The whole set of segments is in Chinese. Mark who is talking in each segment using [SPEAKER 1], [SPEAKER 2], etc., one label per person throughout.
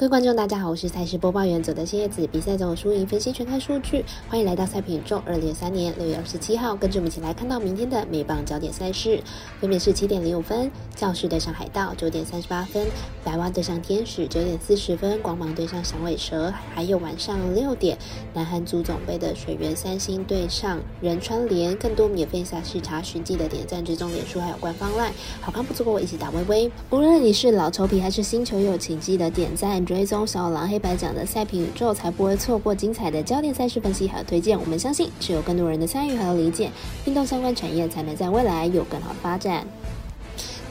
[SPEAKER 1] 各位观众，大家好，我是赛事播报员佐德新叶子，比赛总输赢分析全看数据，欢迎来到赛品宇宙。二零二三年六月二十七号，跟着我们一起来看到明天的美棒焦点赛事，分别是七点零五分，教士对上海盗；九点三十八分，白蛙对上天使；九点四十分，光芒对上响尾蛇；还有晚上六点，南韩足总杯的水源三星对上仁川联。更多免费赛事查询记得点赞、追踪脸书还有官方 LINE，好看不错过我一起打微微。无论你是老球皮还是新球友，请记得点赞。追踪小狼黑白奖的赛评宇宙，才不会错过精彩的焦点赛事分析和推荐。我们相信，只有更多人的参与和理解，运动相关产业才能在未来有更好的发展。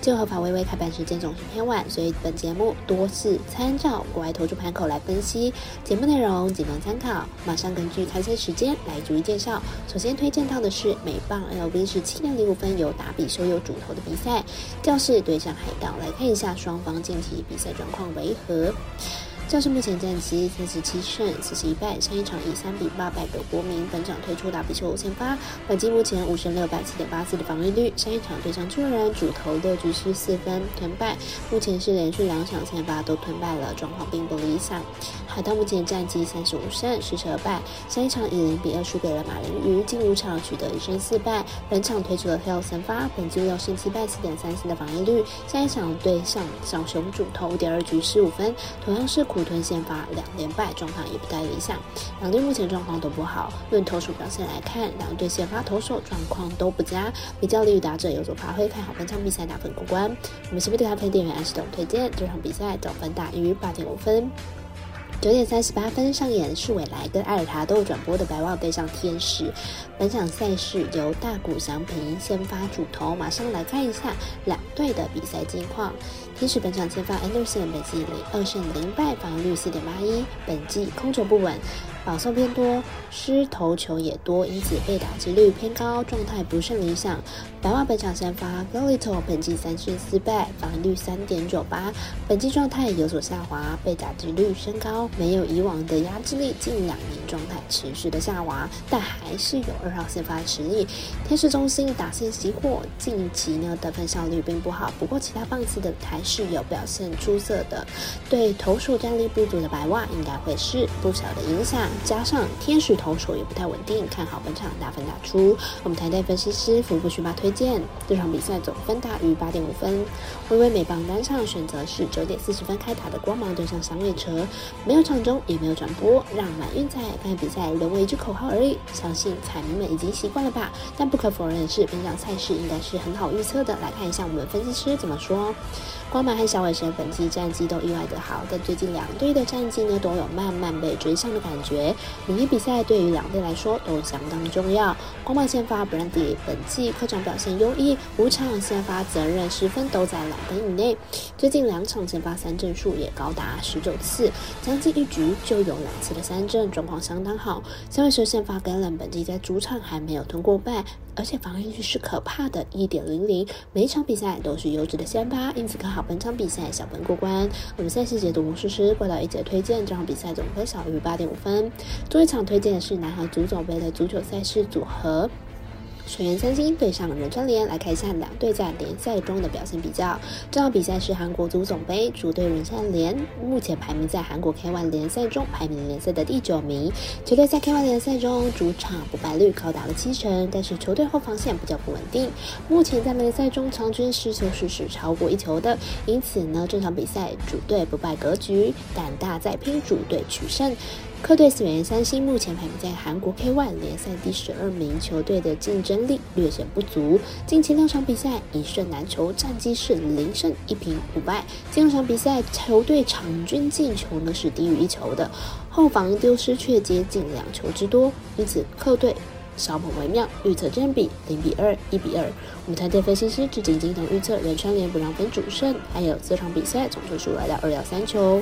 [SPEAKER 1] 就合法微微开盘时间总是偏晚，所以本节目多是参照国外投注盘口来分析。节目内容仅供参考，马上根据开赛时间来逐一介绍。首先推荐到的是美棒 LV 是七点零五分由打比收有主投的比赛，教室对上海盗，来看一下双方近期比赛状况为何。教士目前战绩三十七胜四十一败，上一场以三比八败给国民。本场推出打比球先发，本季目前五胜六败七点八四的防御率。上一场对上巨人，主投六局失四分吞败，目前是连续两场先发都吞败了，状况并不理想。海盗目前战绩三十五胜四十二败，上一场以零比二输给了马林鱼，近五场取得一胜四败。本场推出了 Hill 先发，本季六胜七败四点三四的防御率。下一场对上小熊主投五点二局失五分，同样是苦。苦吞先发两连败，状况也不太理想。两队目前状况都不好。论投手表现来看，两队先发投手状况都不佳，比较利于打者有所发挥。看好本场比赛打分过关。我们西部的咖啡店员安系统推荐这场比赛总分大于八点五分。九点三十八分上演是未来跟艾尔塔都有转播的白袜对上天使。本场赛事由大谷翔平先发主投，马上来看一下两队的比赛近况。天使本场先发 Anderson 本季零二胜零败，防御率四点八一，本季空球不稳。保送偏多，失投球也多，因此被打击率偏高，状态不甚理想。白袜本场先发 Golito，本季三胜四败，防御率三点九八，本季状态有所下滑，被打击率升高，没有以往的压制力，近两年状态持续的下滑，但还是有二号先发实力。天使中心打线熄火，近期呢得分效率并不好，不过其他棒次的还是有表现出色的。对投手战力不足的白袜，应该会是不小的影响。加上天使投手也不太稳定，看好本场打分打出。我们台队分析师福布逊巴推荐这场比赛总分大于八点五分。微微美棒单场选择是九点四十分开打的光芒对上响尾蛇，没有场中也没有转播，让满运彩看比赛沦为一句口号而已。相信彩迷们已经习惯了吧？但不可否认的是，本场赛事应该是很好预测的。来看一下我们分析师怎么说。光芒和小尾蛇本季战绩都意外的好，但最近两队的战绩呢都有慢慢被追上的感觉。明天比赛对于两队来说都相当重要。光芒先发 Brandy 本季客场表现优异，五场先发责任十分都在两分以内。最近两场先发三振数也高达十九次，将近一局就有两次的三振，状况相当好。小尾蛇先发 Galen 本季在主场还没有吞过败，而且防御率是可怕的一点零零，每一场比赛都是优质的先发，因此看好。本场比赛小分过关，我们赛事解读魔术师过到一节推荐，这场比赛总分小于八点五分。最后一场推荐的是南韩足总杯的足球赛事组合。水原三星对上仁川联，来看一下两队在联赛中的表现比较。这场比赛是韩国足总杯，主队仁川联目前排名在韩国 K1 联赛中排名联赛的第九名。球队在 K1 联赛中主场不败率高达了七成，但是球队后防线比较不稳定，目前在联赛中场均失球数是超过一球的。因此呢，这场比赛主队不败格局，胆大再拼，主队取胜。客队水原三星目前排名在韩国 K1 联赛第十二名，球队的竞争力略显不足。近期两场比赛一胜难求，战绩是零胜一平五败。近两场比赛球队场均进球呢是低于一球的，后防丢失却接近两球之多，因此客队小捧为妙。预测占比零比二、一比二。我们团队分析师至今经常预测仁川联不让分主胜，还有这场比赛总球数来到二幺三球。